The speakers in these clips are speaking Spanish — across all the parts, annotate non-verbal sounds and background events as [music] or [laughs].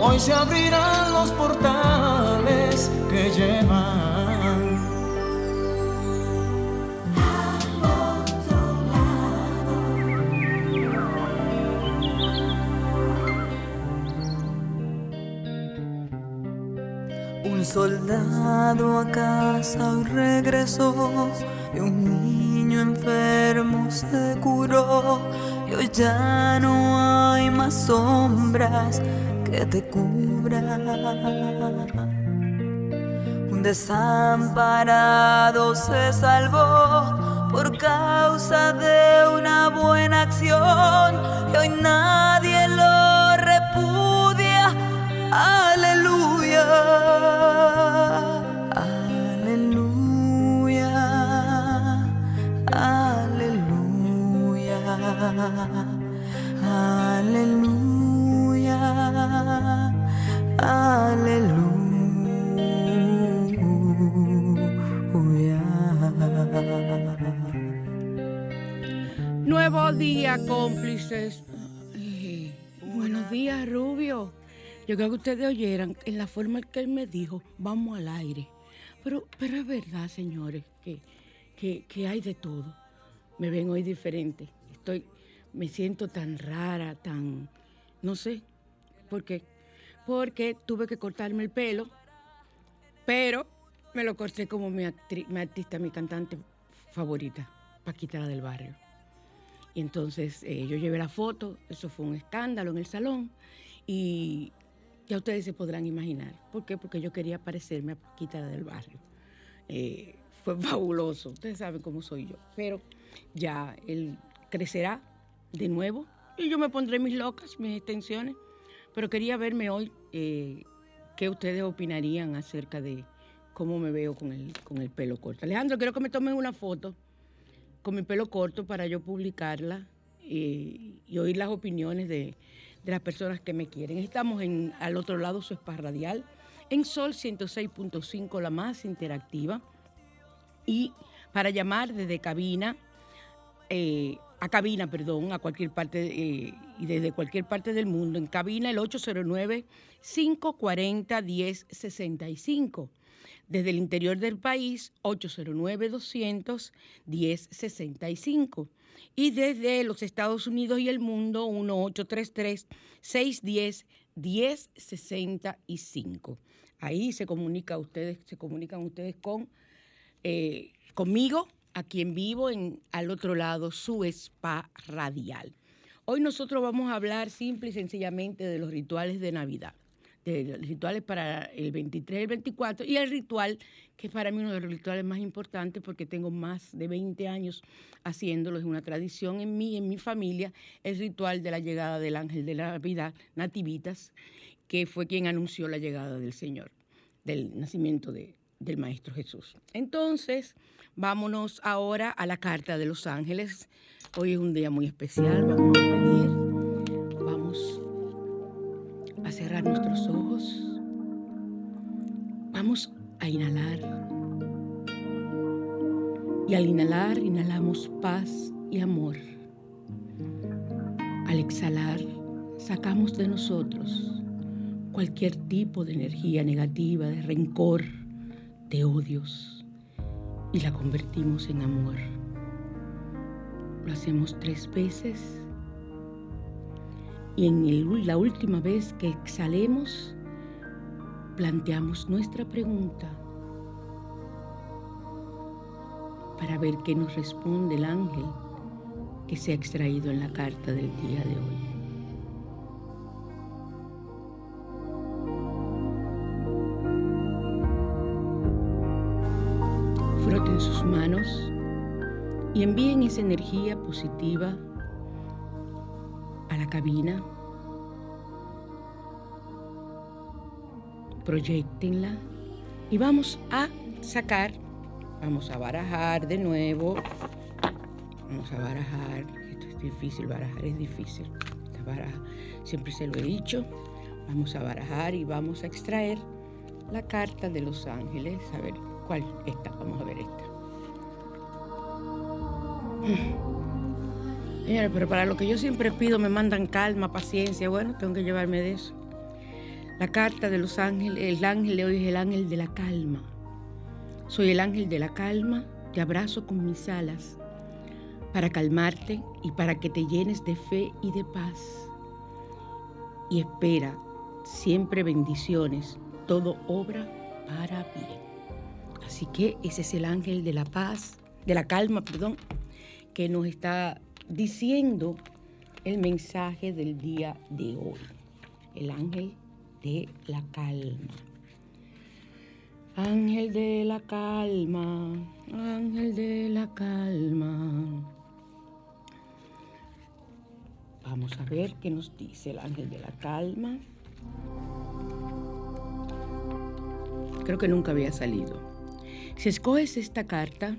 Hoy se abrirán los portales que llevan. Un soldado a casa regresó y un niño enfermo se curó hoy ya no hay más sombras que te cubran. Un desamparado se salvó por causa de una buena acción y hoy nadie lo repudia. Aleluya. Aleluya, aleluya. Nuevo día, cómplices. buenos días, Rubio. Yo creo que ustedes oyeran en la forma en que él me dijo, vamos al aire. Pero, pero es verdad, señores, que, que, que hay de todo. Me ven hoy diferente. Estoy, me siento tan rara, tan, no sé, ¿por qué? Porque tuve que cortarme el pelo, pero me lo corté como mi, artista, mi cantante favorita, Paquita del Barrio. Y entonces eh, yo llevé la foto, eso fue un escándalo en el salón y ya ustedes se podrán imaginar. ¿Por qué? Porque yo quería parecerme a Paquita del Barrio. Eh, fue [laughs] fabuloso, ustedes saben cómo soy yo, pero ya él crecerá de nuevo y yo me pondré mis locas, mis extensiones. Pero quería verme hoy eh, qué ustedes opinarían acerca de cómo me veo con el, con el pelo corto. Alejandro, quiero que me tomen una foto con mi pelo corto para yo publicarla eh, y oír las opiniones de, de, las personas que me quieren. Estamos en, al otro lado, su spa radial, en Sol 106.5, la más interactiva. Y para llamar desde cabina, eh, a cabina, perdón, a cualquier parte eh, y desde cualquier parte del mundo, en cabina el 809-540-1065. Desde el interior del país, 809-200-1065. Y desde los Estados Unidos y el mundo, 1833-610-1065. Ahí se comunica ustedes, se comunican ustedes eh, conmigo a quien vivo en, al otro lado, su spa radial. Hoy nosotros vamos a hablar simple y sencillamente de los rituales de Navidad, de los rituales para el 23 y el 24 y el ritual que es para mí uno de los rituales más importantes porque tengo más de 20 años haciéndolo, es una tradición en mí, en mi familia, el ritual de la llegada del ángel de la Navidad, Nativitas, que fue quien anunció la llegada del Señor, del nacimiento del Maestro Jesús. Entonces, Vámonos ahora a la carta de los ángeles. Hoy es un día muy especial. Vamos a pedir. Vamos a cerrar nuestros ojos. Vamos a inhalar Y al inhalar, inhalamos paz y amor. Al exhalar, sacamos de nosotros cualquier tipo de energía negativa, de rencor, de odios, y la convertimos en amor. Lo hacemos tres veces y en la última vez que exhalemos, planteamos nuestra pregunta para ver qué nos responde el ángel que se ha extraído en la carta del día de hoy. Sus manos y envíen esa energía positiva a la cabina. Proyectenla y vamos a sacar, vamos a barajar de nuevo. Vamos a barajar. Esto es difícil, barajar es difícil. siempre se lo he dicho. Vamos a barajar y vamos a extraer la carta de los ángeles. A ver, ¿cuál? Esta, vamos a ver esta. Señores, pero para lo que yo siempre pido me mandan calma, paciencia. Bueno, tengo que llevarme de eso. La carta de los ángeles, el ángel de hoy es el ángel de la calma. Soy el ángel de la calma, te abrazo con mis alas para calmarte y para que te llenes de fe y de paz. Y espera siempre bendiciones, todo obra para bien. Así que ese es el ángel de la paz, de la calma, perdón, que nos está diciendo el mensaje del día de hoy, el ángel de la calma. Ángel de la calma, ángel de la calma. Vamos a ver qué nos dice el ángel de la calma. Creo que nunca había salido. Si escoges esta carta,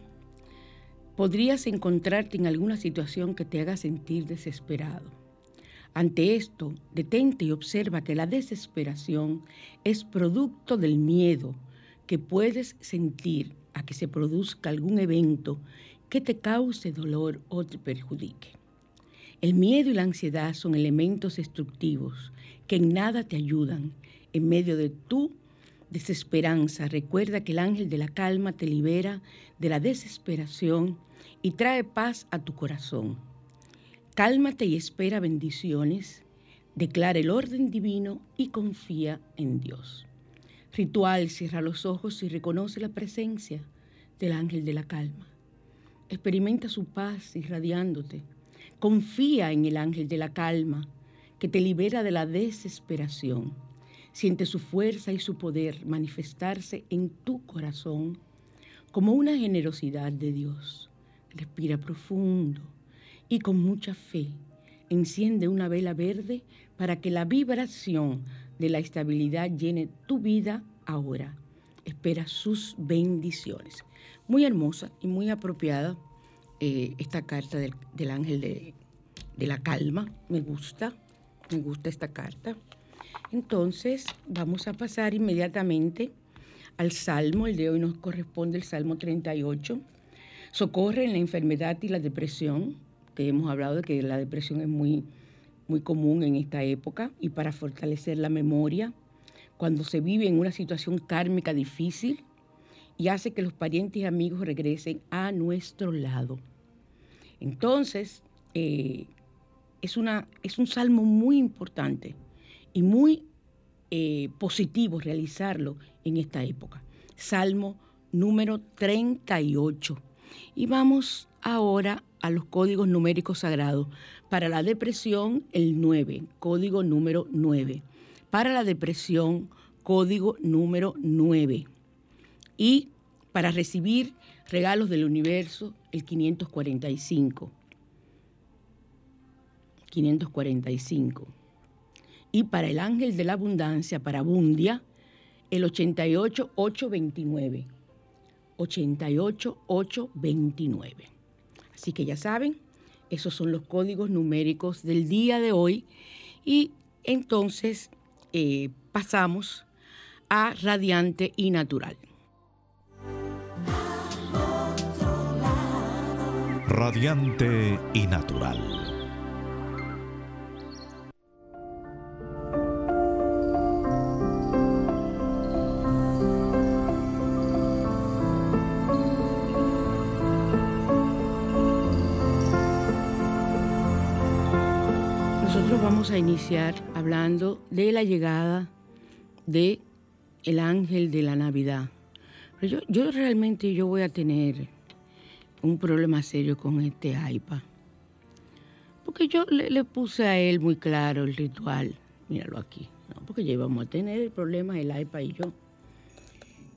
podrías encontrarte en alguna situación que te haga sentir desesperado. Ante esto, detente y observa que la desesperación es producto del miedo que puedes sentir a que se produzca algún evento que te cause dolor o te perjudique. El miedo y la ansiedad son elementos destructivos que en nada te ayudan. En medio de tu desesperanza, recuerda que el ángel de la calma te libera de la desesperación y trae paz a tu corazón. Cálmate y espera bendiciones, declara el orden divino y confía en Dios. Ritual, cierra los ojos y reconoce la presencia del ángel de la calma. Experimenta su paz irradiándote. Confía en el ángel de la calma que te libera de la desesperación. Siente su fuerza y su poder manifestarse en tu corazón como una generosidad de Dios. Respira profundo y con mucha fe enciende una vela verde para que la vibración de la estabilidad llene tu vida ahora. Espera sus bendiciones. Muy hermosa y muy apropiada eh, esta carta del, ángel de, de la calma. Me gusta, me gusta esta carta. Entonces vamos a pasar inmediatamente al Salmo. El de hoy nos corresponde el Salmo 38 Socorre en la enfermedad y la depresión, que hemos hablado de que la depresión es muy, muy común en esta época, y para fortalecer la memoria, cuando se vive en una situación kármica difícil y hace que los parientes y amigos regresen a nuestro lado. Entonces, eh, es, una, es un salmo muy importante y muy eh, positivo realizarlo en esta época. Salmo número 38. Y vamos ahora a los códigos numéricos sagrados. Para la depresión, el 9, código número 9. Para la depresión, código número 9. Y para recibir regalos del universo, el 545. 545. Y para el ángel de la abundancia, para Bundia, el 88829. 88829. Así que ya saben, esos son los códigos numéricos del día de hoy y entonces eh, pasamos a radiante y natural. radiante y natural. Iniciar hablando de la llegada de el ángel de la Navidad. Pero yo, yo realmente yo voy a tener un problema serio con este iPad. Porque yo le, puse a él muy claro el ritual. Míralo aquí. porque ya íbamos a tener el problema el iPad y yo.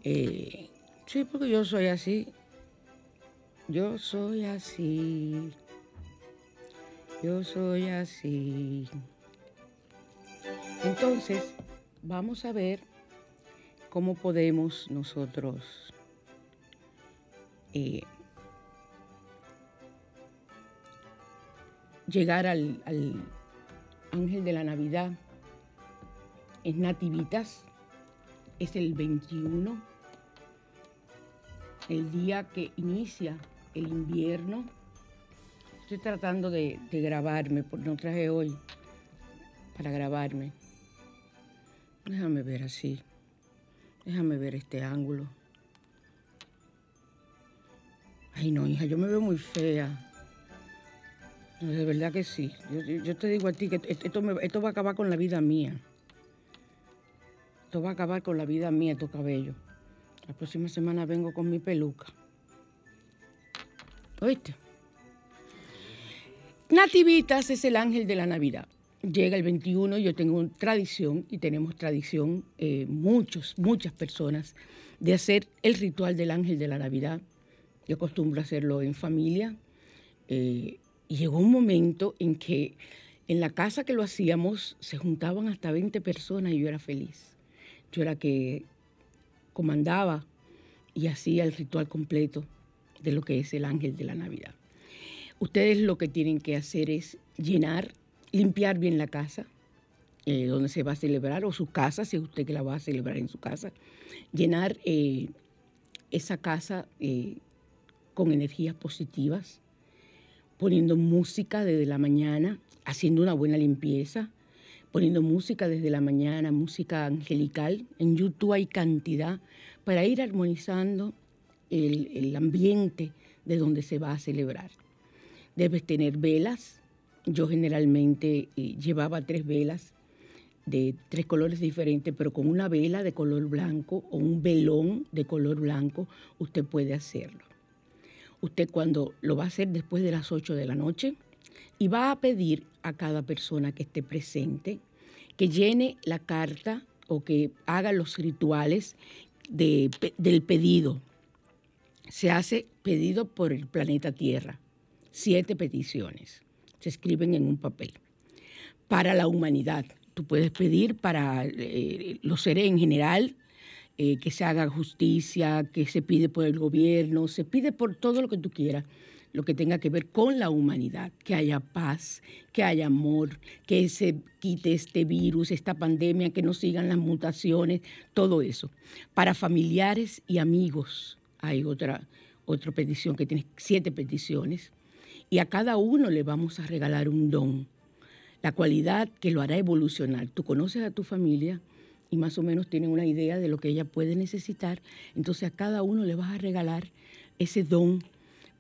Eh, sí, porque yo soy así. Yo soy así. Yo soy así. Entonces, vamos a ver cómo podemos nosotros eh, llegar al, ángel de la Navidad. Es Nativitas, es el 21, el día que inicia el invierno. Estoy tratando de, grabarme, porque no traje hoy para grabarme. Déjame ver así. Déjame ver este ángulo. Ay, no, hija, yo me veo muy fea. De verdad que sí. Yo, te digo a ti que esto, esto va a acabar con la vida mía. Esto va a acabar con la vida mía, tu cabello. La próxima semana vengo con mi peluca. ¿Oíste? Nativitas es el ángel de la Navidad. Llega el 21, yo tengo tradición y tenemos tradición, eh, muchos, muchas personas, de hacer el ritual del ángel de la Navidad. Yo acostumbro hacerlo en familia. Eh, y llegó un momento en que en la casa que lo hacíamos se juntaban hasta 20 personas y yo era feliz. Yo era que comandaba y hacía el ritual completo de lo que es el ángel de la Navidad. Ustedes lo que tienen que hacer es llenar, limpiar bien la casa eh, donde se va a celebrar, o su casa, si es usted que la va a celebrar en su casa, llenar eh, esa casa eh, con energías positivas, poniendo música desde la mañana, haciendo una buena limpieza, poniendo música desde la mañana, música angelical. En YouTube hay cantidad para ir armonizando el, ambiente de donde se va a celebrar. Debes tener velas. Yo generalmente eh, llevaba tres velas de tres colores diferentes, pero con una vela de color blanco o un velón de color blanco usted puede hacerlo usted cuando lo va a hacer después de las 8 de la noche y va a pedir a cada persona que esté presente que llene la carta o que haga los rituales del pedido. Se hace pedido por el planeta Tierra. Siete peticiones. Se escriben en un papel. Para la humanidad. Tú puedes pedir para eh, los seres en general, eh, que se haga justicia, que se pide por el gobierno, se pide por todo lo que tú quieras, lo que tenga que ver con la humanidad, que haya paz, que haya amor, que se quite este virus, esta pandemia, que no sigan las mutaciones, todo eso. Para familiares y amigos hay otra, otra petición que tiene siete peticiones y a cada uno le vamos a regalar un don, la cualidad que lo hará evolucionar. Tú conoces a tu familia, y más o menos tienen una idea de lo que ella puede necesitar, entonces a cada uno le vas a regalar ese don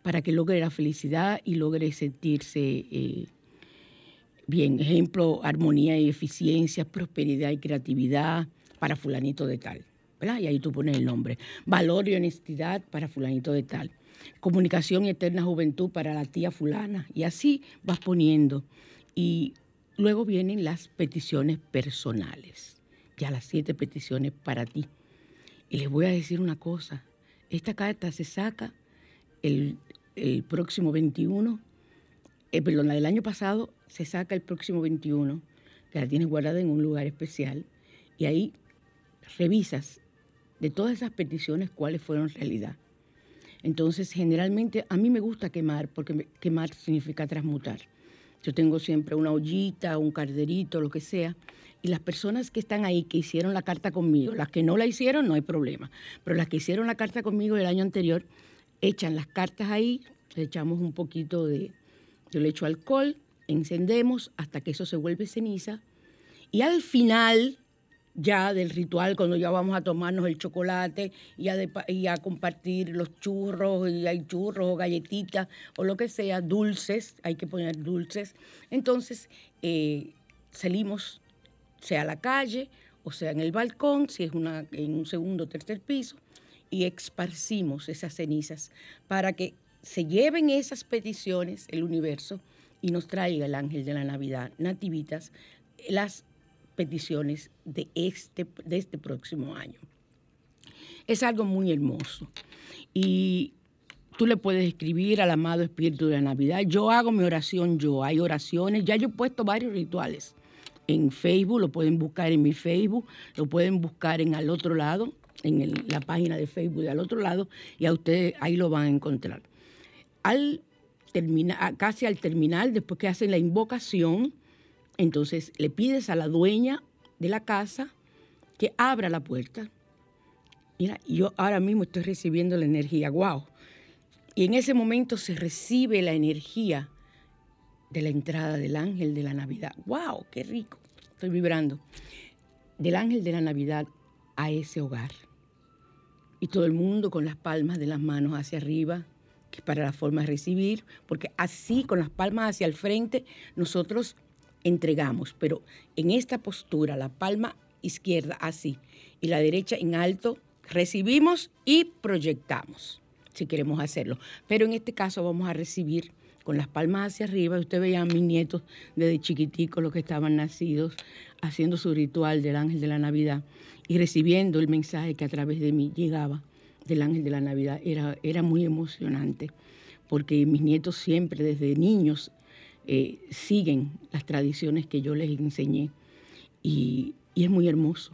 para que logre la felicidad y logre sentirse eh, bien. Ejemplo, armonía y eficiencia, prosperidad y creatividad para fulanito de tal. ¿verdad? Y ahí tú pones el nombre. Valor y honestidad para fulanito de tal. Comunicación y eterna juventud para la tía fulana. Y así vas poniendo. Y luego vienen las peticiones personales ya las siete peticiones para ti. Y les voy a decir una cosa, esta carta se saca el, próximo 21, eh, perdón, la del año pasado se saca el próximo 21, que la tienes guardada en un lugar especial, y ahí revisas de todas esas peticiones cuáles fueron realidad. Entonces, generalmente a mí me gusta quemar, porque quemar significa transmutar. Yo tengo siempre una ollita, un carderito, lo que sea, y las personas que están ahí, que hicieron la carta conmigo, las que no la hicieron, no hay problema, pero las que hicieron la carta conmigo el año anterior, echan las cartas ahí le echamos un poquito de, yo le echo alcohol, encendemos hasta que eso se vuelve ceniza y al final ya del ritual, cuando ya vamos a tomarnos el chocolate y a, compartir los churros, y hay churros o galletitas o lo que sea, dulces, hay que poner dulces. Entonces eh, salimos, sea a la calle o sea en el balcón, si es una, en un segundo o tercer piso, y esparcimos esas cenizas para que se lleven esas peticiones, el universo, y nos traiga el ángel de la Navidad, nativitas, las peticiones de este, de este próximo año. Es algo muy hermoso. Y tú le puedes escribir al amado Espíritu de la Navidad. Yo hago mi oración yo, hay oraciones, ya yo he puesto varios rituales en Facebook, lo pueden buscar en mi Facebook, lo pueden buscar en al otro lado, en la página de Facebook de al otro lado, y a ustedes ahí lo van a encontrar. Al terminar, casi al terminar, después que hacen la invocación, entonces le pides a la dueña de la casa que abra la puerta. Mira, yo ahora mismo estoy recibiendo la energía, wow. Y en ese momento se recibe la energía de la entrada del ángel de la Navidad. ¡Wow! ¡Qué rico! Estoy vibrando. Del ángel de la Navidad a ese hogar. Y todo el mundo con las palmas de las manos hacia arriba, que es para la forma de recibir, porque así, con las palmas hacia el frente, nosotros entregamos, pero en esta postura, la palma izquierda así y la derecha en alto, recibimos y proyectamos, si queremos hacerlo. Pero en este caso vamos a recibir con las palmas hacia arriba. Usted veía a mis nietos desde chiquiticos, los que estaban nacidos, haciendo su ritual del ángel de la Navidad y recibiendo el mensaje que a través de mí llegaba del ángel de la Navidad. Era, era muy emocionante, porque mis nietos siempre, desde niños, eh, siguen las tradiciones que yo les enseñé y, es muy hermoso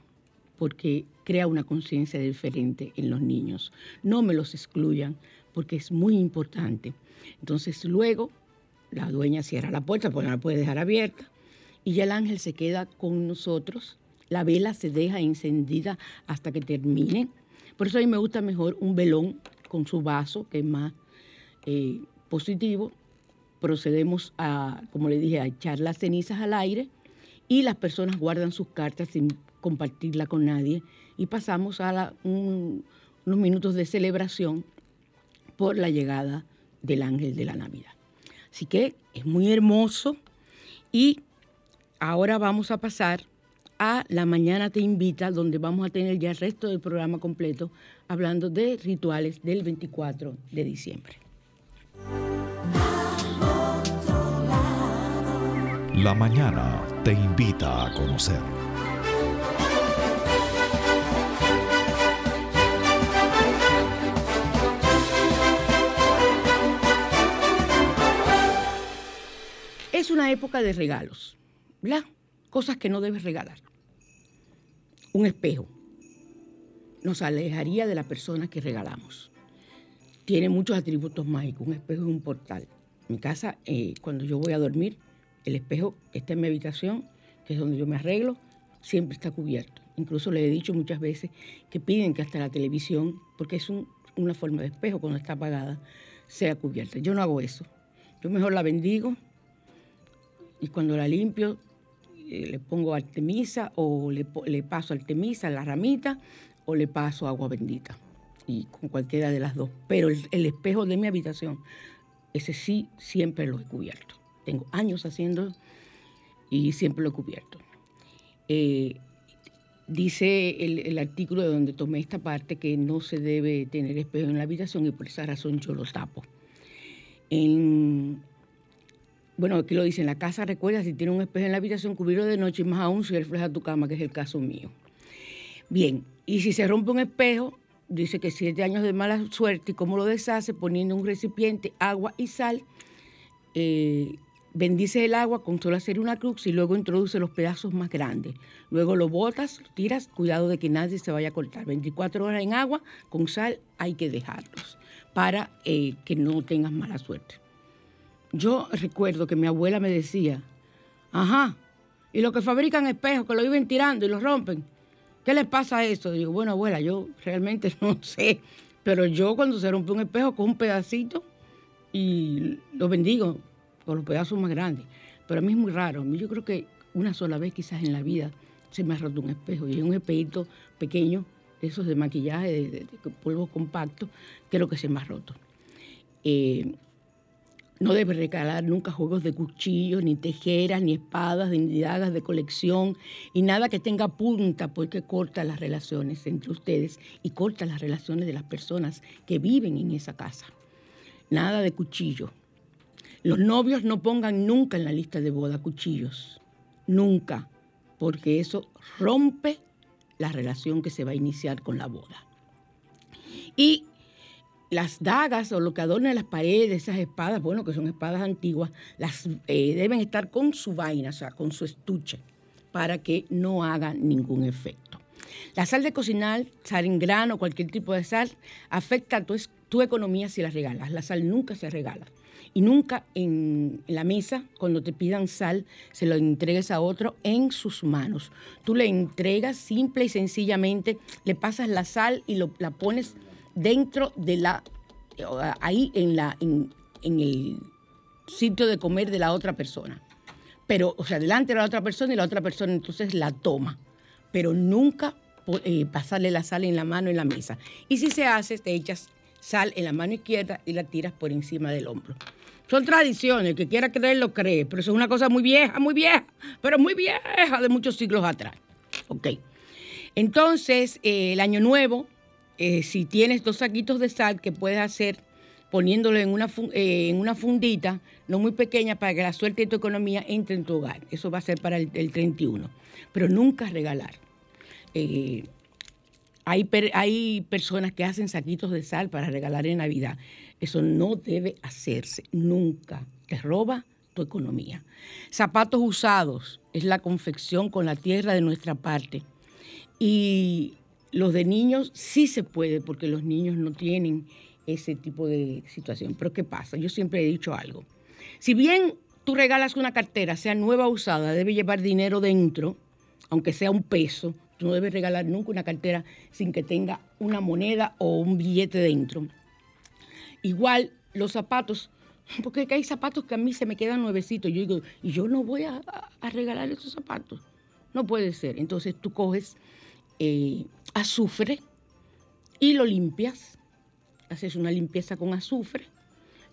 porque crea una conciencia diferente en los niños. No me los excluyan porque es muy importante. Entonces luego la dueña cierra la puerta porque no la puede dejar abierta y ya el ángel se queda con nosotros. La vela se deja encendida hasta que termine. Por eso a mí me gusta mejor un velón con su vaso, que es más eh, positivo, procedemos a, como le dije, a echar las cenizas al aire y las personas guardan sus cartas sin compartirla con nadie y pasamos a unos minutos de celebración por la llegada del ángel de la Navidad. Así que es muy hermoso y ahora vamos a pasar a La Mañana Te Invita, donde vamos a tener ya el resto del programa completo hablando de rituales del 24 de diciembre. La mañana te invita a conocer. Es una época de regalos, ¿verdad? Cosas que no debes regalar. Un espejo nos alejaría de la persona que regalamos. Tiene muchos atributos mágicos. Un espejo es un portal. Mi casa, eh, cuando yo voy a dormir, el espejo está en mi habitación, que es donde yo me arreglo, siempre está cubierto. Incluso le he dicho muchas veces que piden que hasta la televisión, porque es una forma de espejo cuando está apagada, sea cubierta. Yo no hago eso. Yo mejor la bendigo y cuando la limpio eh, le pongo artemisa o le, paso artemisa la ramita o le paso agua bendita. Y con cualquiera de las dos. Pero el espejo de mi habitación, ese sí siempre lo he cubierto. Tengo años haciendo y siempre lo he cubierto. Eh, dice el, artículo de donde tomé esta parte que no se debe tener espejo en la habitación y por esa razón yo lo tapo. bueno, aquí lo dice, en la casa recuerda si tiene un espejo en la habitación, cubrirlo de noche y más aún si refleja tu cama, que es el caso mío. Bien, y si se rompe un espejo, dice que siete años de mala suerte y cómo lo deshace poniendo un recipiente, agua y sal. Eh, Bendice el agua con solo hacer una cruz y luego introduce los pedazos más grandes. Luego lo botas, lo tiras, cuidado de que nadie se vaya a cortar. 24 horas en agua, con sal hay que dejarlos para eh, que no tengas mala suerte. Yo recuerdo que mi abuela me decía, ajá, y los que fabrican espejos, que lo iban tirando y los rompen, ¿qué les pasa a eso? Digo, bueno, abuela, yo realmente [laughs] no sé, pero yo cuando se rompe un espejo con un pedacito y lo bendigo por los pedazos más grandes. Pero a mí es muy raro. Yo creo que una sola vez quizás en la vida se me ha roto un espejo. Y es un espejito pequeño, esos de maquillaje, de, polvo compacto, que es lo que se me ha roto. Eh, no debe regalar nunca juegos de cuchillos, ni tijeras, ni espadas, ni dagas de colección, y nada que tenga punta, porque corta las relaciones entre ustedes y corta las relaciones de las personas que viven en esa casa. Nada de cuchillo. Los novios no pongan nunca en la lista de boda cuchillos, nunca, porque eso rompe la relación que se va a iniciar con la boda. Y las dagas o lo que adorna las paredes, esas espadas, bueno, que son espadas antiguas, las eh, deben estar con su vaina, o sea, con su estuche, para que no haga ningún efecto. La sal de cocinar, sal en grano, cualquier tipo de sal, afecta a tu, tu economía si la regalas. La sal nunca se regala. Y nunca en la mesa, cuando te pidan sal, se lo entregues a otro en sus manos. Tú le entregas simple y sencillamente, le pasas la sal y la pones dentro de la, ahí en, la, en, el sitio de comer de la otra persona. Pero, o sea, delante de la otra persona y la otra persona entonces la toma. Pero nunca eh, pasarle la sal en la mano en la mesa. Y si se hace, te echas sal en la mano izquierda y la tiras por encima del hombro. Son tradiciones, que quiera creerlo cree, pero eso es una cosa muy vieja, muy vieja, pero muy vieja de muchos siglos atrás. Ok. Entonces, eh, el año nuevo eh, si tienes dos saquitos de sal que puedes hacer poniéndolo en una, eh, en una fundita, no muy pequeña, para que la suerte de tu economía entre en tu hogar. Eso va a ser para el, 31. Pero nunca regalar. Hay, personas que hacen saquitos de sal para regalar en Navidad. Eso no debe hacerse nunca. Te roba tu economía. Zapatos usados es la confección con la tierra de nuestra parte. Y los de niños sí se puede porque los niños no tienen ese tipo de situación. Pero ¿qué pasa? Yo siempre he dicho algo. Si bien tú regalas una cartera, sea nueva o usada, debe llevar dinero dentro, aunque sea un peso. Tú no debes regalar nunca una cartera sin que tenga una moneda o un billete dentro. Igual los zapatos, porque hay zapatos que a mí se me quedan nuevecitos. Yo digo, y yo no voy a, regalar esos zapatos. No puede ser. Entonces tú coges eh, azufre y lo limpias. Haces una limpieza con azufre,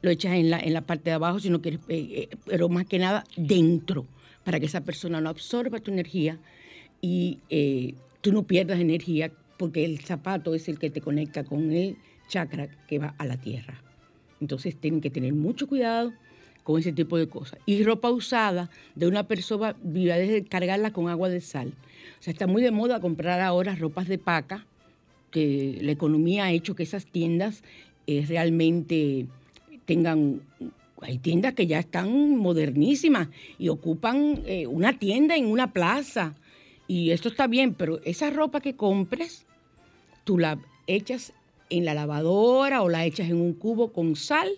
lo echas en la, en la parte de abajo si no quieres, eh, eh, pero más que nada dentro, para que esa persona no absorba tu energía y eh, tú no pierdas energía, porque el zapato es el que te conecta con el chakra que va a la tierra. Entonces tienen que tener mucho cuidado con ese tipo de cosas. Y ropa usada de una persona, de cargarla con agua de sal. O sea, está muy de moda comprar ahora ropas de paca, que la economía ha hecho que esas tiendas eh, realmente tengan hay tiendas que ya están modernísimas y ocupan eh, una tienda en una plaza. Y esto está bien, pero esa ropa que compres, tú la echas en la lavadora o la echas en un cubo con sal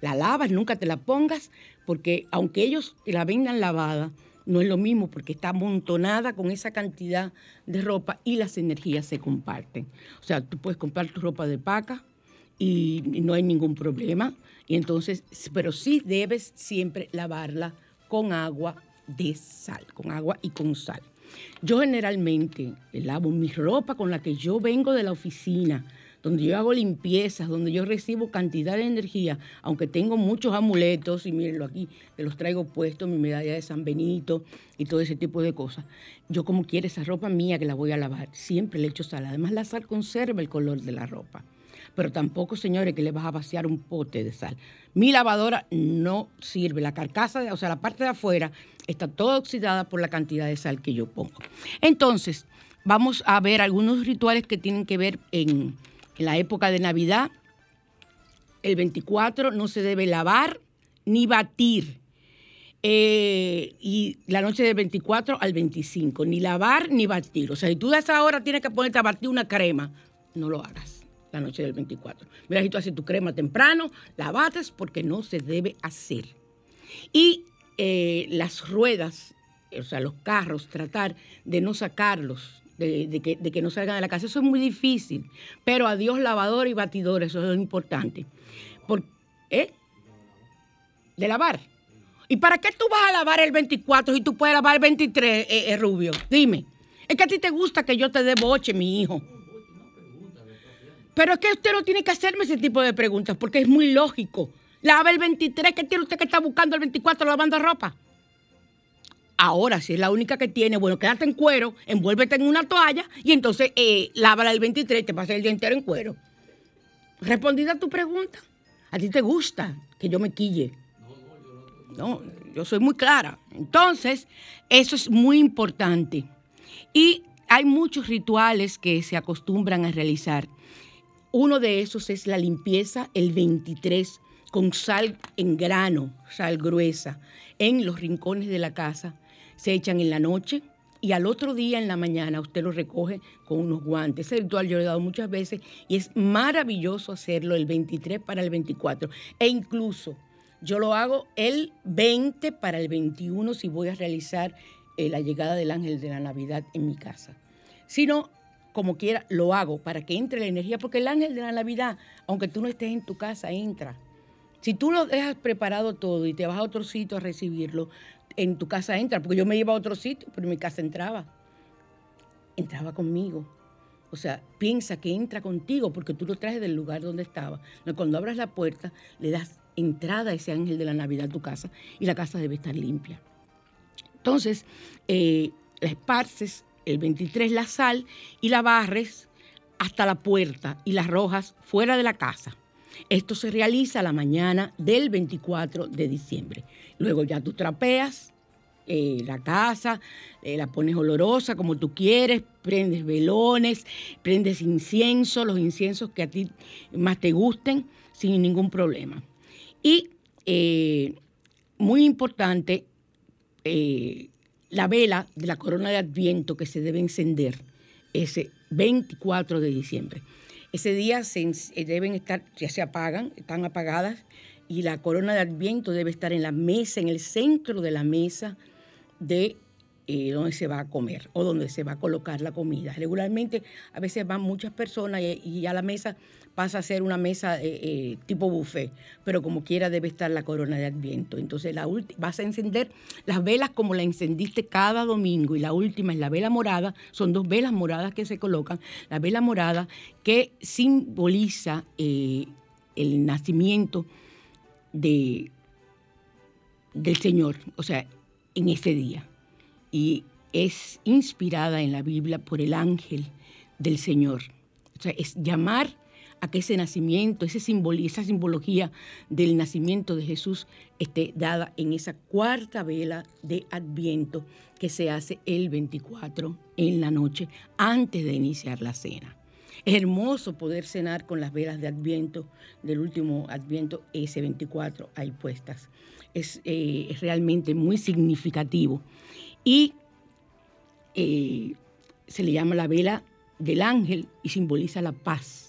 la lavas, nunca te la pongas, porque aunque ellos la vengan lavada, no es lo mismo porque está amontonada con esa cantidad de ropa y las energías se comparten. O sea, tú puedes comprar tu ropa de paca y no hay ningún problema. Y entonces, pero sí debes siempre lavarla con agua de sal, con agua y con sal. Yo generalmente lavo mi ropa con la que yo vengo de la oficina, donde yo hago limpiezas, donde yo recibo cantidad de energía, aunque tengo muchos amuletos, y mírenlo aquí, que los traigo puestos, mi medalla de San Benito y todo ese tipo de cosas. Yo como quiero esa ropa mía que la voy a lavar, siempre le echo sal. Además la sal conserva el color de la ropa. Pero tampoco, señores, que le vas a vaciar un pote de sal. Mi lavadora no sirve. La carcasa, o sea, la parte de afuera está toda oxidada por la cantidad de sal que yo pongo. Entonces, vamos a ver algunos rituales que tienen que ver en la época de Navidad, el 24 no se debe lavar ni batir. Eh, y la noche del 24 al 25, ni lavar ni batir. O sea, si tú a esa hora tienes que ponerte a batir una crema, no lo hagas la noche del 24. Mira, si tú haces tu crema temprano, la bates porque no se debe hacer. Y eh, las ruedas, o sea, los carros, tratar de no sacarlos de, que, no salgan de la casa. Eso es muy difícil, pero adiós lavador y batidor, eso es lo importante. Por, ¿eh? de lavar. ¿Y para qué tú vas a lavar el 24 si tú puedes lavar el 23, eh, eh, Rubio? Dime. Es que a ti te gusta que yo te dé boche, mi hijo. Pero es que usted no tiene que hacerme ese tipo de preguntas porque es muy lógico. Lava el 23, ¿qué tiene usted que está buscando el 24 lavando ropa? Ahora, si es la única que tiene, bueno, quédate en cuero, envuélvete en una toalla y entonces eh, lávala el 23 y te pasas el día entero en cuero. Respondida a tu pregunta. ¿A ti te gusta que yo me quille? No, yo soy muy clara. Entonces, eso es muy importante. Y hay muchos rituales que se acostumbran a realizar. Uno de esos es la limpieza el 23 con sal en grano, sal gruesa, en los rincones de la casa. Se echan en la noche y al otro día en la mañana usted lo recoge con unos guantes. Ese ritual yo lo he dado muchas veces y es maravilloso hacerlo el 23 para el 24. E incluso yo lo hago el 20 para el 21 si voy a realizar eh, la llegada del ángel de la Navidad en mi casa. Si no, como quiera, lo hago para que entre la energía, porque el ángel de la Navidad, aunque tú no estés en tu casa, entra. Si tú lo dejas preparado todo y te vas a otro sitio a recibirlo, en tu casa entra, porque yo me iba a otro sitio, pero en mi casa entraba. Entraba conmigo. O sea, piensa que entra contigo porque tú lo traes del lugar donde estaba. Cuando abras la puerta, le das entrada a ese ángel de la Navidad a tu casa y la casa debe estar limpia. Entonces, eh, la esparces el 23 la sal y la barres hasta la puerta y las rojas fuera de la casa. Esto se realiza la mañana del 24 de diciembre. Luego ya tú trapeas eh, la casa, eh, la pones olorosa como tú quieres, prendes velones, prendes incienso, los inciensos que a ti más te gusten, sin ningún problema. Y eh, muy importante, la vela de la corona de Adviento que se debe encender ese 24 de diciembre. Ese día se, eh, deben estar, ya se apagan, están apagadas, y la corona de Adviento debe estar en la mesa, en el centro de la mesa de eh, donde se va a comer o donde se va a colocar la comida. Regularmente a veces van muchas personas y, a la mesa pasa a ser una mesa eh, tipo buffet, pero como quiera debe estar la corona de Adviento. Entonces la vas a encender las velas como la encendiste cada domingo y la última es la vela morada, son dos velas moradas que se colocan, la vela morada que simboliza eh, el nacimiento de, del Señor, o sea, en ese día. Y es inspirada en la Biblia por el ángel del Señor. O sea, es llamar a que ese nacimiento, ese esa simbología del nacimiento de Jesús esté dada en esa cuarta vela de Adviento que se hace el 24 en la noche antes de iniciar la cena. Es hermoso poder cenar con las velas de Adviento, del último Adviento, ese 24 ahí puestas. Es, eh, es realmente muy significativo. Y eh, se le llama la vela del ángel y simboliza la paz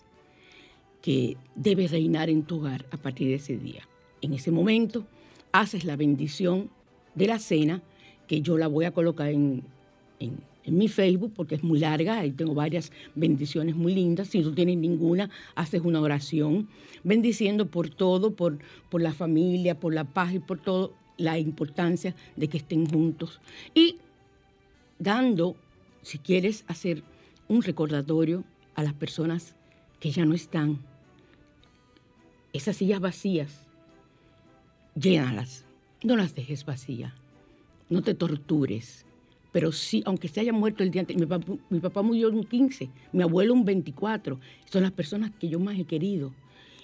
que debe reinar en tu hogar a partir de ese día. En ese momento haces la bendición de la cena, que yo la voy a colocar en, mi Facebook porque es muy larga, ahí tengo varias bendiciones muy lindas. Si no tienes ninguna, haces una oración bendiciendo por todo, por, por la familia, por la paz y por todo, la importancia de que estén juntos. Y dando, si quieres hacer un recordatorio a las personas que ya no están, esas sillas vacías, llénalas, no las dejes vacías, no te tortures. Pero sí, aunque se haya muerto el día antes, mi papá, mi papá murió un 15, mi abuelo un 24, son las personas que yo más he querido.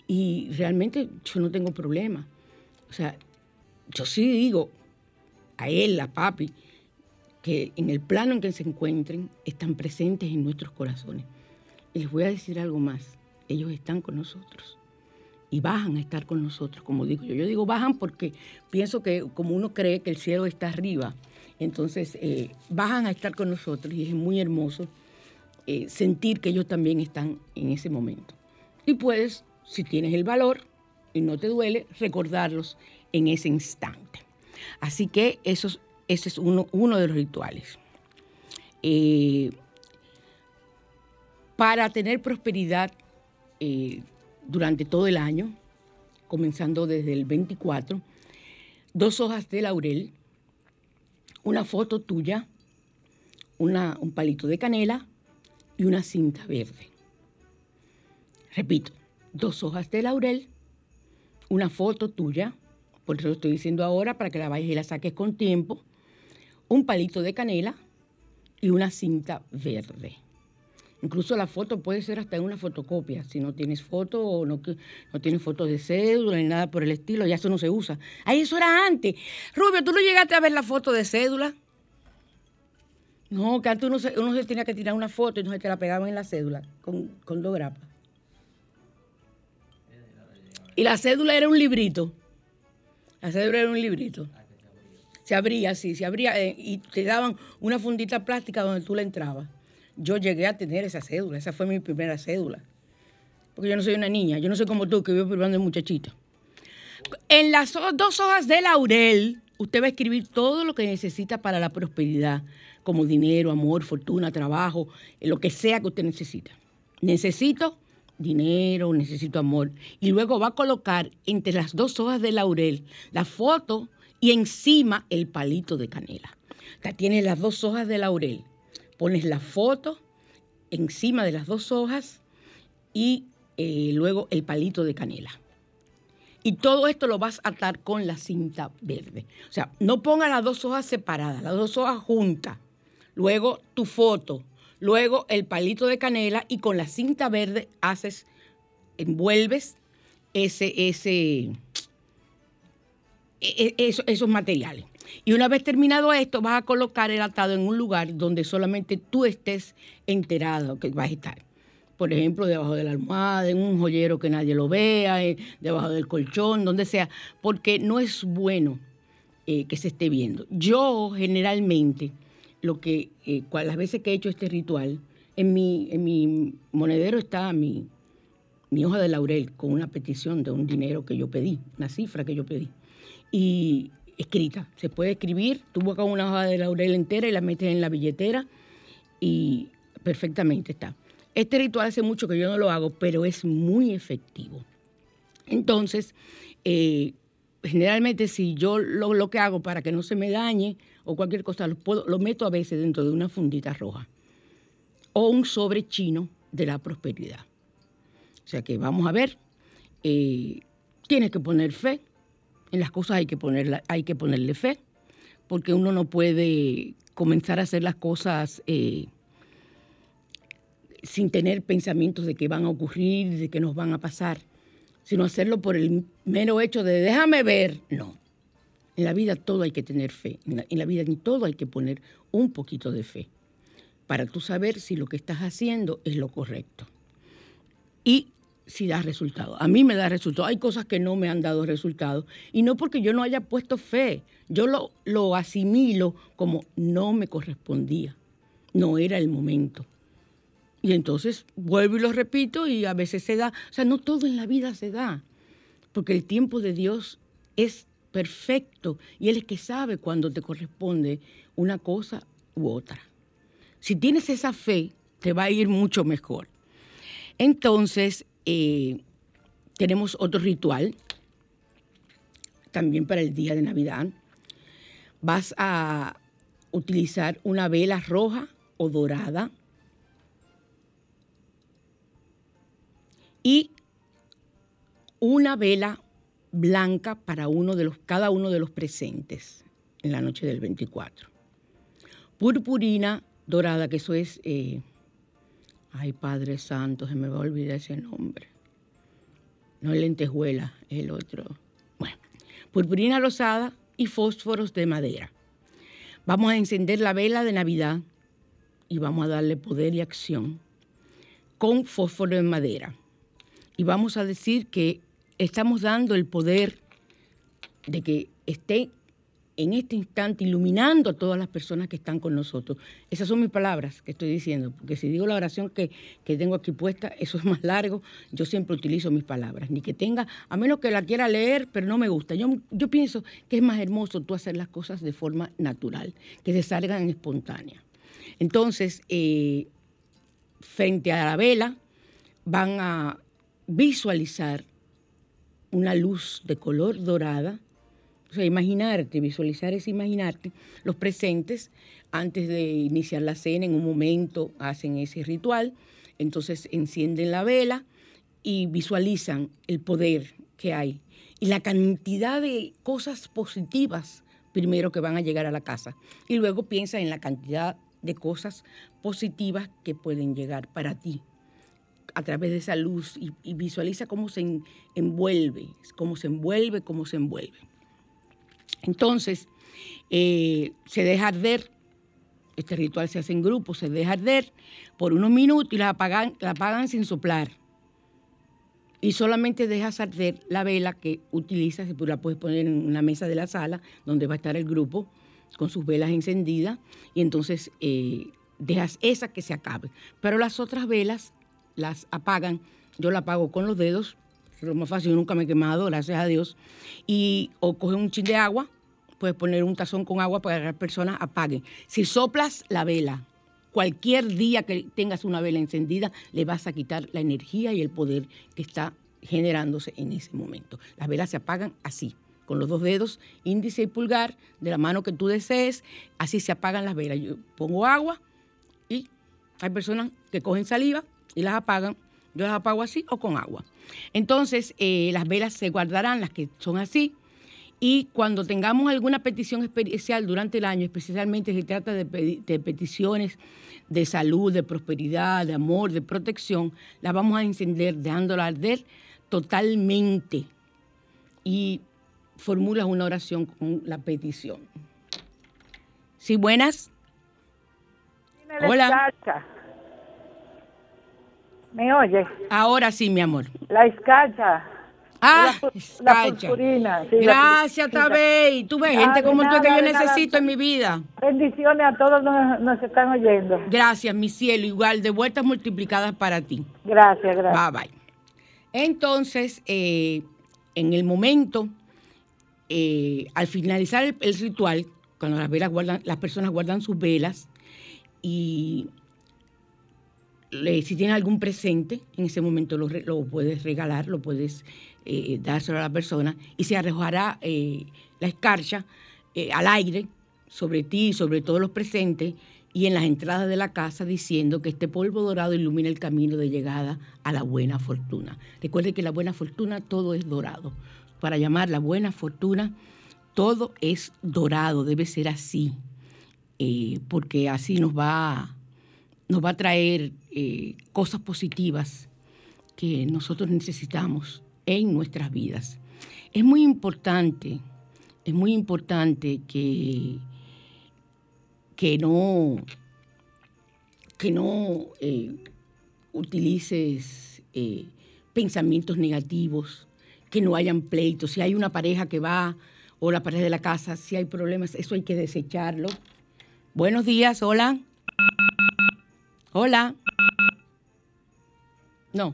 Y realmente yo no tengo problema. O sea, yo sí digo a él, a papi, que en el plano en que se encuentren están presentes en nuestros corazones. Y les voy a decir algo más, ellos están con nosotros y bajan a estar con nosotros, como digo yo. Yo digo bajan porque pienso que como uno cree que el cielo está arriba, entonces eh, bajan a estar con nosotros y es muy hermoso eh, sentir que ellos también están en ese momento. Y puedes, si tienes el valor y no te duele, recordarlos en ese instante. Así que esos ese es uno, uno de los rituales. Eh, para tener prosperidad durante todo el año, comenzando desde el 24, dos hojas de laurel, una foto tuya, un palito de canela y una cinta verde. Repito, dos hojas de laurel, una foto tuya, por eso lo estoy diciendo ahora para que la vayas y la saques con tiempo, un palito de canela y una cinta verde. Incluso la foto puede ser hasta en una fotocopia, si no tienes foto o no, tienes fotos de cédula ni nada por el estilo, ya eso no se usa. Ahí eso era antes. Rubio, ¿tú no llegaste a ver la foto de cédula? No, que antes uno se, uno se tenía que tirar una foto y no se te la pegaban en la cédula con, con dos grapas. Y la cédula era un librito. La cédula era un librito. Se abría, sí, se abría eh, y te daban una fundita plástica donde tú la entrabas. Yo llegué a tener esa cédula, esa fue mi primera cédula. Porque yo no soy una niña, yo no soy como tú que vivo privando de muchachito. En las dos hojas de laurel, usted va a escribir todo lo que necesita para la prosperidad, como dinero, amor, fortuna, trabajo, lo que sea que usted necesita. Necesito dinero, necesito amor. Y luego va a colocar entre las dos hojas de laurel la foto y encima el palito de canela. Sea, tiene las dos hojas de laurel. Pones la foto encima de las dos hojas y eh, luego el palito de canela. Y todo esto lo vas a atar con la cinta verde. O sea, no ponga las dos hojas separadas, las dos hojas juntas. Luego tu foto, luego el palito de canela y con la cinta verde haces, envuelves ese, ese, e, e, esos materiales. Y una vez terminado esto, vas a colocar el atado en un lugar donde solamente tú estés enterado que vas a estar. Por ejemplo, debajo de la almohada, en un joyero que nadie lo vea, eh, debajo del colchón, donde sea, porque no es bueno eh, que se esté viendo. Yo generalmente lo que, eh, las veces que he hecho este ritual, en mi, en mi monedero está mi, mi hoja de laurel con una petición de un dinero que yo pedí, una cifra que yo pedí. Y escrita, se puede escribir, tú buscas una hoja de laurel entera y la metes en la billetera y perfectamente está. Este ritual hace mucho que yo no lo hago, pero es muy efectivo. Entonces, eh, generalmente si yo lo, lo, que hago para que no se me dañe o cualquier cosa, lo, puedo, lo meto a veces dentro de una fundita roja o un sobre chino de la prosperidad. O sea que vamos a ver, eh, tienes que poner fe, en las cosas hay que, ponerla, hay que ponerle fe, porque uno no puede comenzar a hacer las cosas eh, sin tener pensamientos de que van a ocurrir, de que nos van a pasar, sino hacerlo por el mero hecho de déjame ver. No. En la vida todo hay que tener fe. En la, en la vida en todo hay que poner un poquito de fe para tú saber si lo que estás haciendo es lo correcto. Y si da resultado. A mí me da resultado. Hay cosas que no me han dado resultado. Y no porque yo no haya puesto fe. Yo lo, lo asimilo como no me correspondía. No era el momento. Y entonces vuelvo y lo repito y a veces se da. O sea, no todo en la vida se da. Porque el tiempo de Dios es perfecto y Él es que sabe cuando te corresponde una cosa u otra. Si tienes esa fe, te va a ir mucho mejor. Entonces, eh, tenemos otro ritual también para el día de Navidad. Vas a utilizar una vela roja o dorada y una vela blanca para uno de los, cada uno de los presentes en la noche del 24. Purpurina dorada, que eso es eh, Ay, Padre Santo, se me va a olvidar ese nombre. No es lentejuela, es el otro. Bueno, purpurina rosada y fósforos de madera. Vamos a encender la vela de Navidad y vamos a darle poder y acción con fósforo de madera. Y vamos a decir que estamos dando el poder de que esté en este instante iluminando a todas las personas que están con nosotros. Esas son mis palabras que estoy diciendo, porque si digo la oración que, tengo aquí puesta, eso es más largo, yo siempre utilizo mis palabras, ni que tenga, a menos que la quiera leer, pero no me gusta. Yo, yo pienso que es más hermoso tú hacer las cosas de forma natural, que se salgan espontánea. Entonces, eh, frente a la vela, van a visualizar una luz de color dorada, sea, imaginarte, visualizar es imaginarte los presentes antes de iniciar la cena, en un momento hacen ese ritual, entonces encienden la vela y visualizan el poder que hay y la cantidad de cosas positivas primero que van a llegar a la casa y luego piensa en la cantidad de cosas positivas que pueden llegar para ti a través de esa luz y, visualiza cómo se envuelve, cómo se envuelve, cómo se envuelve. Entonces, eh, se deja arder, este ritual se hace en grupo, se deja arder por unos minutos y la apagan, apagan sin soplar. Y solamente dejas arder la vela que utilizas, la puedes poner en una mesa de la sala donde va a estar el grupo con sus velas encendidas y entonces eh, dejas esa que se acabe. Pero las otras velas las apagan, yo la apago con los dedos, es lo más fácil, nunca me he quemado, gracias a Dios, y o coge un chin de agua, puedes poner un tazón con agua para que las personas apaguen. Si soplas la vela, cualquier día que tengas una vela encendida, le vas a quitar la energía y el poder que está generándose en ese momento. Las velas se apagan así, con los dos dedos, índice y pulgar, de la mano que tú desees, así se apagan las velas. Yo pongo agua y hay personas que cogen saliva y las apagan. Yo las apago así o con agua. Entonces, eh, las velas se guardarán, las que son así, y cuando tengamos alguna petición especial durante el año, especialmente si se trata de, de, peticiones de salud, de prosperidad, de amor, de protección, las vamos a encender dejándola arder totalmente. Y formulas una oración con la petición. ¿Sí, buenas? Hola. ¿Me oye? Ahora sí, mi amor. La escarcha. Ah, la, purpurina. Gracias, Tabey. Tú ves, gente como tú que yo necesito en mi vida. Bendiciones a todos nos, nos están oyendo. Gracias, mi cielo. Igual, de vueltas multiplicadas para ti. Gracias, gracias. Bye, bye. Entonces, eh, en el momento, eh, al finalizar el, el, ritual, cuando las velas guardan, las personas guardan sus velas y si tienes algún presente, en ese momento lo, puedes regalar, lo puedes eh, dárselo a la persona y se arrojará eh, la escarcha eh, al aire sobre ti y sobre todos los presentes y en las entradas de la casa diciendo que este polvo dorado ilumina el camino de llegada a la buena fortuna. Recuerde que la buena fortuna todo es dorado. Para llamar la buena fortuna, todo es dorado, debe ser así, porque así nos va nos va a traer eh, cosas positivas que nosotros necesitamos en nuestras vidas. Es muy importante, es muy importante que, que no, que no eh, utilices eh, pensamientos negativos, que no hayan pleitos. Si hay una pareja que va o la pareja de la casa, si hay problemas, eso hay que desecharlo. Buenos días, hola. Hola. No.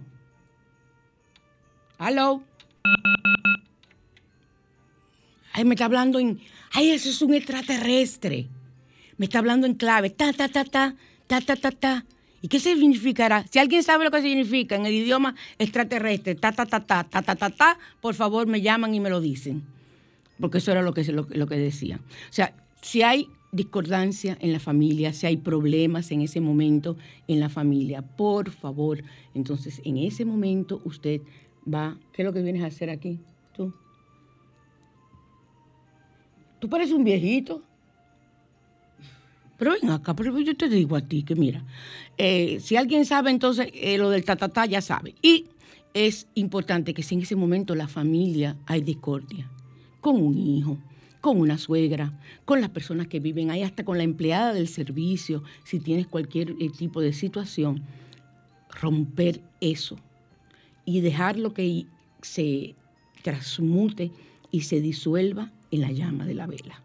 Hello. Ay, me está hablando en. Ay, eso es un extraterrestre. Me está hablando en clave. Ta, ta, ta, ta, ta, ta, ta, ta. ¿Y qué significará? Si alguien sabe lo que significa en el idioma extraterrestre, ta, ta, ta, ta, ta, ta, ta, ta, por favor me llaman y me lo dicen. Porque eso era lo que, lo, lo que decía. O sea, si hay discordancia en la familia, si hay problemas en ese momento en la familia, por favor, entonces en ese momento usted va, ¿qué es lo que vienes a hacer aquí? Tú. Tú pareces un viejito. Pero ven acá, pero yo te digo a ti que mira, eh, si alguien sabe entonces eh, lo del tatatá ya sabe. Y es importante que si en ese momento la familia hay discordia, con un hijo, con una suegra, con las personas que viven ahí, hasta con la empleada del servicio, si tienes cualquier eh, tipo de situación, romper eso y dejarlo que se transmute y se disuelva en la llama de la vela.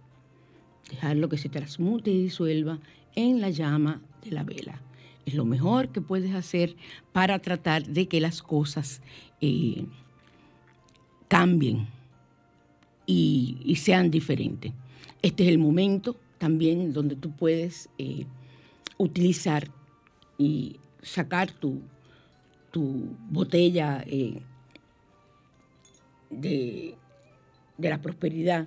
Dejarlo que se transmute y disuelva en la llama de la vela. Es lo mejor que puedes hacer para tratar de que las cosas eh, cambien y, sean diferentes. Este es el momento también donde tú puedes eh, utilizar y sacar tu, tu botella eh, de, de, la prosperidad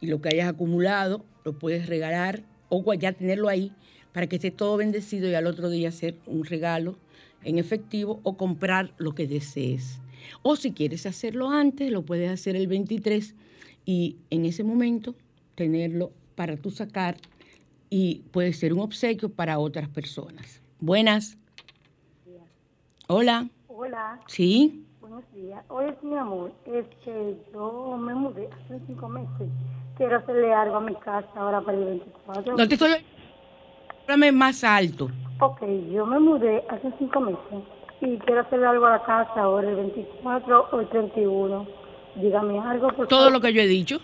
y lo que hayas acumulado lo puedes regalar o ya tenerlo ahí para que esté todo bendecido y al otro día hacer un regalo en efectivo o comprar lo que desees. O si quieres hacerlo antes, lo puedes hacer el 23 y en ese momento tenerlo para tú sacar y puede ser un obsequio para otras personas. Buenas. Hola. Hola. Sí. Buenos días. Oye, mi amor, este, yo me mudé hace cinco meses. Quiero hacerle algo a mi casa ahora para el 24. No te estoy... Háblame más alto. Ok, yo me mudé hace cinco meses y quiero hacerle algo a la casa ahora el 24 o el 31. Dígame algo, por Todo lo que yo he dicho.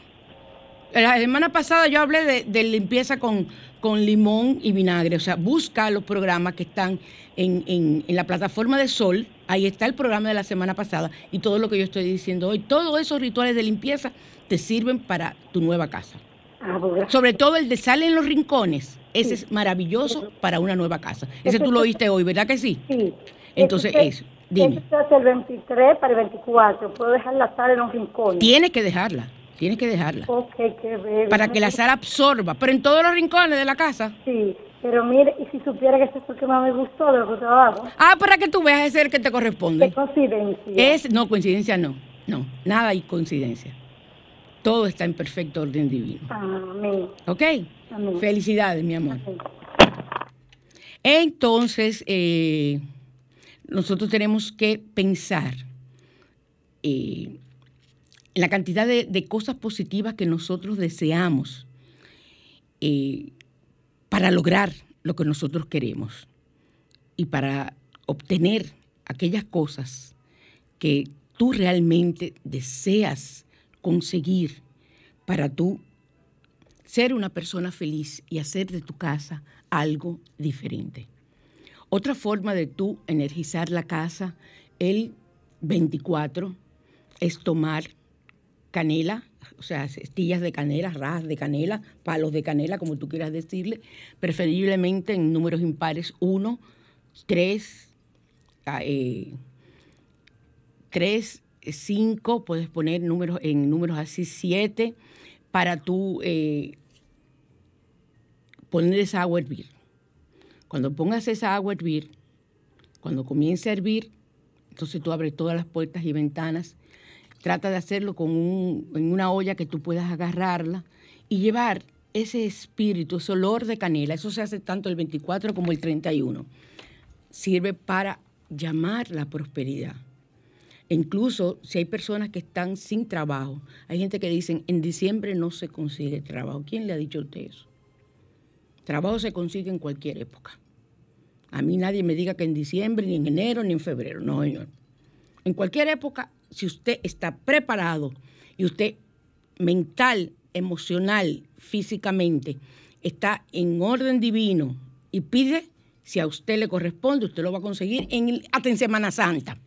La semana pasada yo hablé de, limpieza con, con, limón y vinagre. O sea, busca los programas que están en, en, en, la plataforma de Sol. Ahí está el programa de la semana pasada y todo lo que yo estoy diciendo hoy. Todos esos rituales de limpieza te sirven para tu nueva casa. Ah, pues Sobre todo el de sal en los rincones. Ese es maravilloso para una nueva casa. Ese tú lo oíste hoy, ¿verdad que sí? Sí. Entonces, eso. Dime. es el 23 para el 24. Puedo dejar la sal en los rincones. Tienes que dejarla. Tienes que dejarla. Ok, qué bebé. Para que la sal absorba. Pero en todos los rincones de la casa. Sí. Pero mire, y si supiera que eso es porque más me gustó de lo que trabajo. Ah, para que tú veas ese el que te corresponde. ¿Qué coincidencia? Es, no, coincidencia no. No, nada hay coincidencia. Todo está en perfecto orden divino. Amén. ¿Ok? Felicidades, mi amor. Entonces, eh, nosotros tenemos que pensar eh, en la cantidad de, cosas positivas que nosotros deseamos eh, para lograr lo que nosotros queremos y para obtener aquellas cosas que tú realmente deseas conseguir para tú ser una persona feliz y hacer de tu casa algo diferente. Otra forma de tú energizar la casa el 24 es tomar canela, o sea, estillas de canela, rajas de canela, palos de canela, como tú quieras decirle, preferiblemente en números impares 1, 3, 3, 5, puedes poner números en números así 7 para tú eh, poner esa agua a. Cuando pongas esa agua a hervir, cuando comience a hervir, entonces tú abres todas las puertas y ventanas. Trata de hacerlo con en una olla que tú puedas agarrarla y llevar ese espíritu, ese olor de canela. Eso se hace tanto el 24 como el 31. Sirve para llamar la prosperidad. Incluso si hay personas que están sin trabajo, hay gente que dicen, en diciembre no se consigue trabajo. ¿Quién le ha dicho a usted eso? Trabajo se consigue en cualquier época. A mí nadie me diga que en diciembre, ni en enero, ni en febrero. No, señor. En cualquier época, si usted está preparado y usted mental, emocional, físicamente, está en orden divino y pide, si a usted le corresponde, usted lo va a conseguir en, hasta en Semana Santa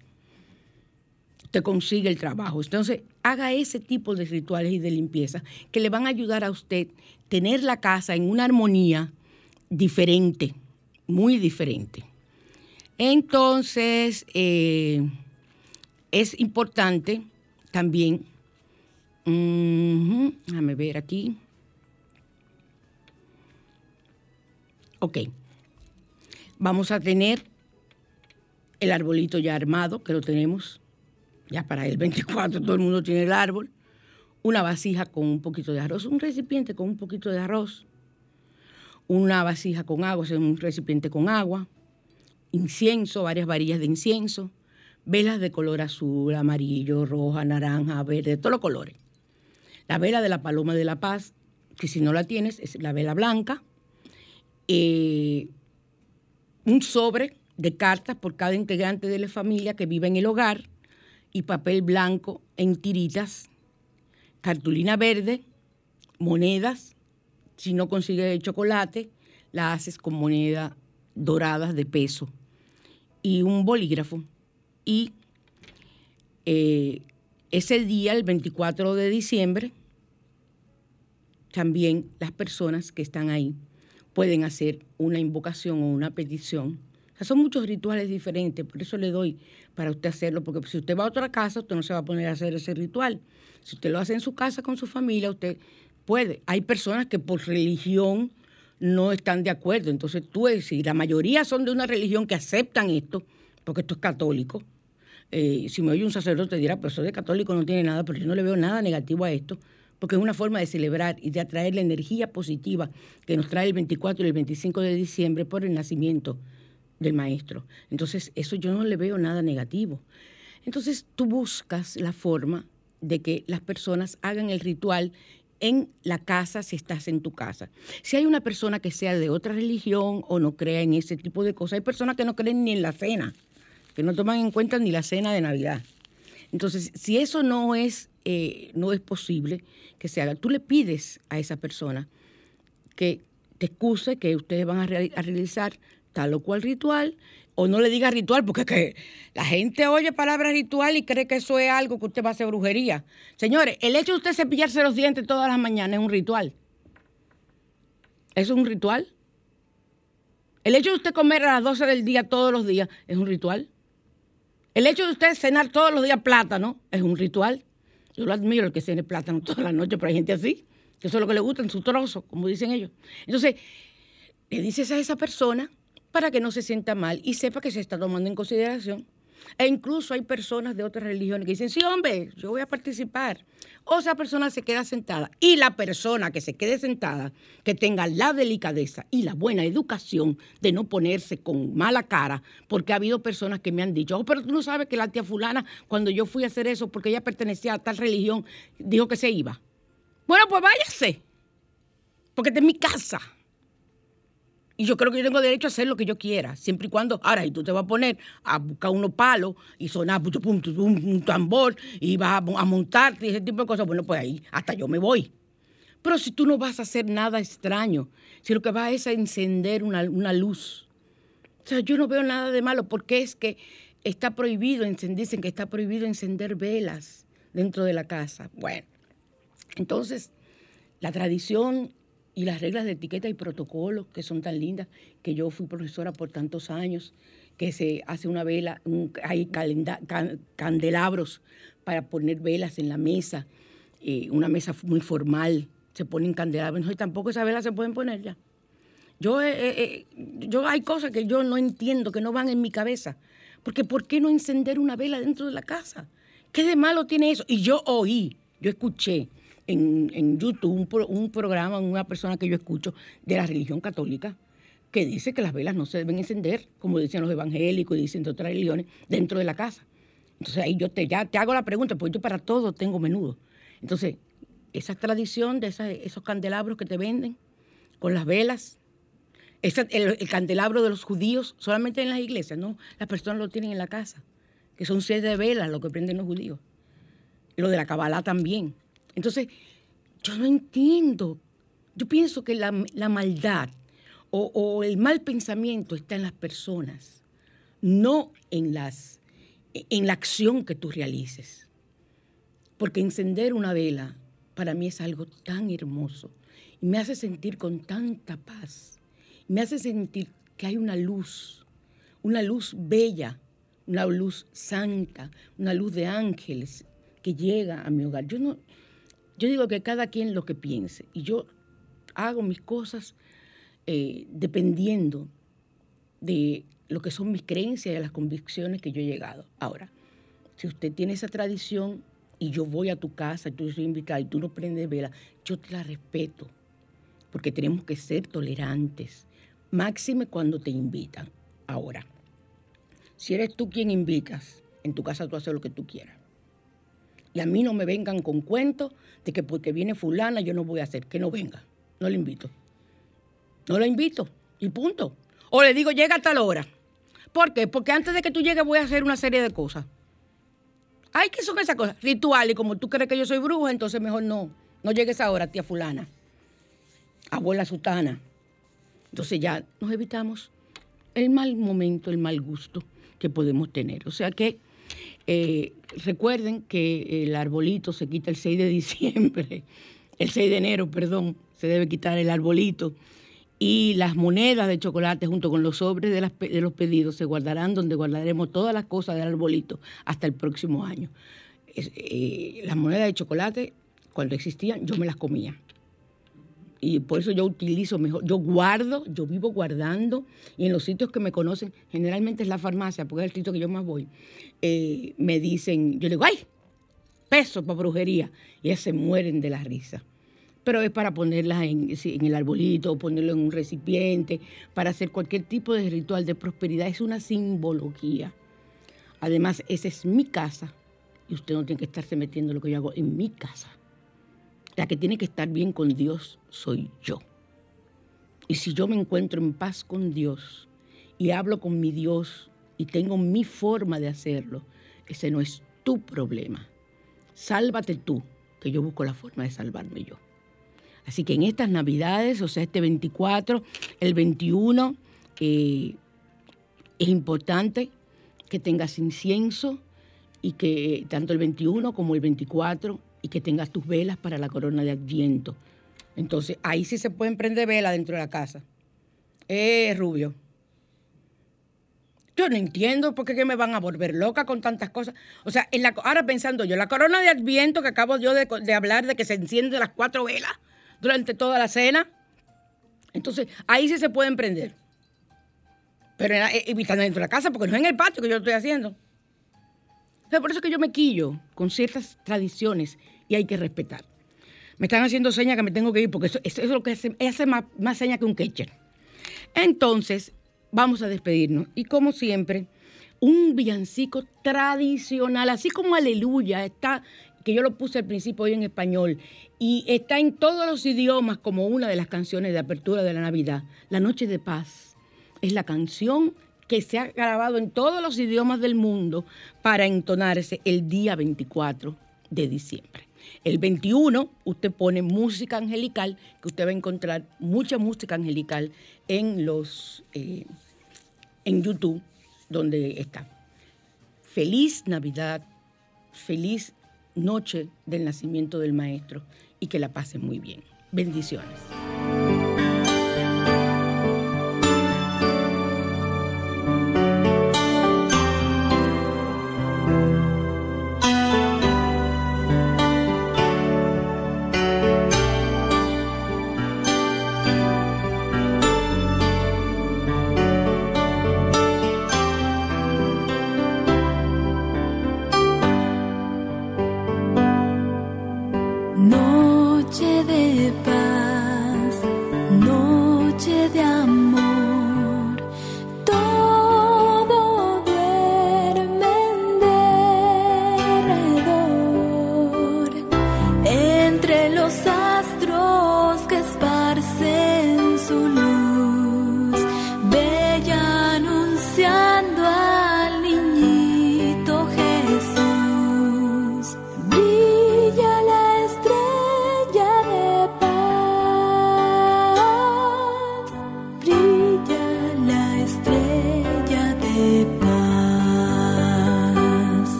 te consigue el trabajo. Entonces, haga ese tipo de rituales y de limpieza que le van a ayudar a usted tener la casa en una armonía diferente, muy diferente. Entonces, eh, es importante también, déjame ver aquí. Ok, vamos a tener el arbolito ya armado, que lo tenemos ya para el 24 todo el mundo tiene el árbol, una vasija con un poquito de arroz, un recipiente con un poquito de arroz, una vasija con agua, un recipiente con agua, incienso, varias varillas de incienso, velas de color azul, amarillo, roja, naranja, verde, de todos los colores. La vela de la paloma de la paz, que si no la tienes, es la vela blanca. Eh, un sobre de cartas por cada integrante de la familia que vive en el hogar y papel blanco en tiritas, cartulina verde, monedas, si no consigues chocolate, la haces con monedas doradas de peso y un bolígrafo. Y eh, ese día, el 24 de diciembre, también las personas que están ahí pueden hacer una invocación o una petición son muchos rituales diferentes, por eso le doy para usted hacerlo, porque si usted va a otra casa, usted no se va a poner a hacer ese ritual. Si usted lo hace en su casa con su familia, usted puede. Hay personas que por religión no están de acuerdo. Entonces tú, si la mayoría son de una religión que aceptan esto, porque esto es católico, eh, si me oye un sacerdote dirá, pero eso de católico no tiene nada, pero yo no le veo nada negativo a esto, porque es una forma de celebrar y de atraer la energía positiva que nos trae el 24 y el 25 de diciembre por el nacimiento del maestro. Entonces, eso yo no le veo nada negativo. Entonces, tú buscas la forma de que las personas hagan el ritual en la casa si estás en tu casa. Si hay una persona que sea de otra religión o no crea en ese tipo de cosas, hay personas que no creen ni en la cena, que no toman en cuenta ni la cena de Navidad. Entonces, si eso no es, eh, no es posible que se haga, tú le pides a esa persona que te excuse que ustedes van a, a realizar tal o cual ritual o no le diga ritual, porque que la gente oye palabra ritual y cree que eso es algo que usted va a hacer brujería. Señores, el hecho de usted cepillarse los dientes todas las mañanas es un ritual. ¿Eso es un ritual? El hecho de usted comer a las 12 del día todos los días es un ritual. El hecho de usted cenar todos los días plátano es un ritual. Yo lo admiro el que cene plátano toda la noche, pero hay gente así, que eso es lo que le gusta en su trozo, como dicen ellos. Entonces, le dices a esa persona para que no se sienta mal y sepa que se está tomando en consideración. E incluso hay personas de otras religiones que dicen, sí, hombre, yo voy a participar. O esa persona se queda sentada. Y la persona que se quede sentada, que tenga la delicadeza y la buena educación de no ponerse con mala cara, porque ha habido personas que me han dicho, oh, pero tú no sabes que la tía fulana, cuando yo fui a hacer eso, porque ella pertenecía a tal religión, dijo que se iba. Bueno, pues váyase, porque esta es mi casa. Y yo creo que yo tengo derecho a hacer lo que yo quiera, siempre y cuando, ahora, y tú te vas a poner a buscar unos palos y sonar un, tambor y vas a, montarte y ese tipo de cosas, bueno, pues ahí hasta yo me voy. Pero si tú no vas a hacer nada extraño, si lo que vas es a encender una, luz, o sea, yo no veo nada de malo, porque es que está prohibido, dicen que está prohibido encender velas dentro de la casa. Bueno, entonces, la tradición y las reglas de etiqueta y protocolo que son tan lindas, que yo fui profesora por tantos años, que se hace una vela, hay candelabros para poner velas en la mesa, eh, una mesa muy formal, se ponen candelabros, y tampoco esas velas se pueden poner ya. Yo, eh, eh, yo hay cosas que yo no entiendo, que no van en mi cabeza, porque ¿por qué no encender una vela dentro de la casa? ¿Qué de malo tiene eso? Y yo oí, yo escuché en, YouTube un, programa, una persona que yo escucho de la religión católica, que dice que las velas no se deben encender, como dicen los evangélicos y dicen de otras religiones, dentro de la casa. Entonces ahí yo te, ya te hago la pregunta, porque yo para todo tengo menudo. Entonces, esa tradición de esos candelabros que te venden con las velas, el, candelabro de los judíos, solamente en las iglesias, ¿no? Las personas lo tienen en la casa, que son siete velas lo que prenden los judíos. Lo de la Kabbalah también. Entonces, yo no entiendo. Yo pienso que la, maldad o, el mal pensamiento está en las personas, no en, las, en la acción que tú realices. Porque encender una vela para mí es algo tan hermoso y me hace sentir con tanta paz. Me hace sentir que hay una luz, una luz bella, una luz santa, una luz de ángeles que llega a mi hogar. Yo no, yo digo que cada quien lo que piense y yo hago mis cosas eh, dependiendo de lo que son mis creencias y las convicciones que yo he llegado. Ahora, si usted tiene esa tradición y yo voy a tu casa y tú soy invitada y tú no prendes vela, yo te la respeto, porque tenemos que ser tolerantes, máxime cuando te invitan. Ahora, si eres tú quien invitas, en tu casa tú haces lo que tú quieras. Y a mí no me vengan con cuentos de que porque viene fulana yo no voy a hacer, que no venga. No le invito. No la invito. Y punto. O le digo, llega a tal hora. ¿Por qué? Porque antes de que tú llegues voy a hacer una serie de cosas. Ay, ¿qué son esas cosas? Rituales. Como tú crees que yo soy bruja, entonces mejor no. No llegues ahora, tía fulana. Abuela sutana. Entonces ya nos evitamos el mal momento, el mal gusto que podemos tener. O sea que eh, recuerden que el arbolito se quita el 6 de diciembre, [laughs] el 6 de enero, perdón, se debe quitar el arbolito. Y las monedas de chocolate junto con los sobres de, los pedidos se guardarán donde guardaremos todas las cosas del arbolito hasta el próximo año. Eh, las monedas de chocolate, cuando existían, yo me las comía. Y por eso yo utilizo mejor, yo guardo, yo vivo guardando y en los sitios que me conocen, generalmente es la farmacia, porque es el sitio que yo más voy, eh, me dicen, yo digo, ¡ay! Peso para brujería. Y ellas se mueren de la risa. Pero es para ponerlas en, en el arbolito, ponerlo en un recipiente, para hacer cualquier tipo de ritual de prosperidad. Es una simbología. Además, esa es mi casa y usted no tiene que estarse metiendo lo que yo hago en mi casa. La que tiene que estar bien con Dios soy yo. Y si yo me encuentro en paz con Dios y hablo con mi Dios y tengo mi forma de hacerlo, ese no es tu problema. Sálvate tú, que yo busco la forma de salvarme yo. Así que en estas Navidades, o sea, este 24, el 21, eh, es importante que tengas incienso y que tanto el 21 como el 24 y que tengas tus velas para la corona de Adviento. Entonces, ahí sí se pueden prender velas dentro de la casa. Eh, Rubio. Yo no entiendo por qué me van a volver loca con tantas cosas. O sea, en la, ahora pensando yo, la corona de Adviento que acabo yo de, de hablar de que se encienden las cuatro velas durante toda la cena. Entonces, ahí sí se pueden prender. Pero evitando dentro de la casa, porque no es en el patio que yo lo estoy haciendo por eso es que yo me quillo con ciertas tradiciones y hay que respetar. Me están haciendo señas que me tengo que ir porque eso, es lo que hace, hace más, más señas que un catcher. Entonces, vamos a despedirnos. Y como siempre, un villancico tradicional, así como Aleluya, está, que yo lo puse al principio hoy en español, y está en todos los idiomas como una de las canciones de apertura de la Navidad. La Noche de Paz es la canción que se ha grabado en todos los idiomas del mundo para entonarse el día 24 de diciembre. El 21 usted pone música angelical, que usted va a encontrar mucha música angelical en los eh, en YouTube, donde está. Feliz Navidad, feliz noche del nacimiento del maestro y que la pasen muy bien. Bendiciones.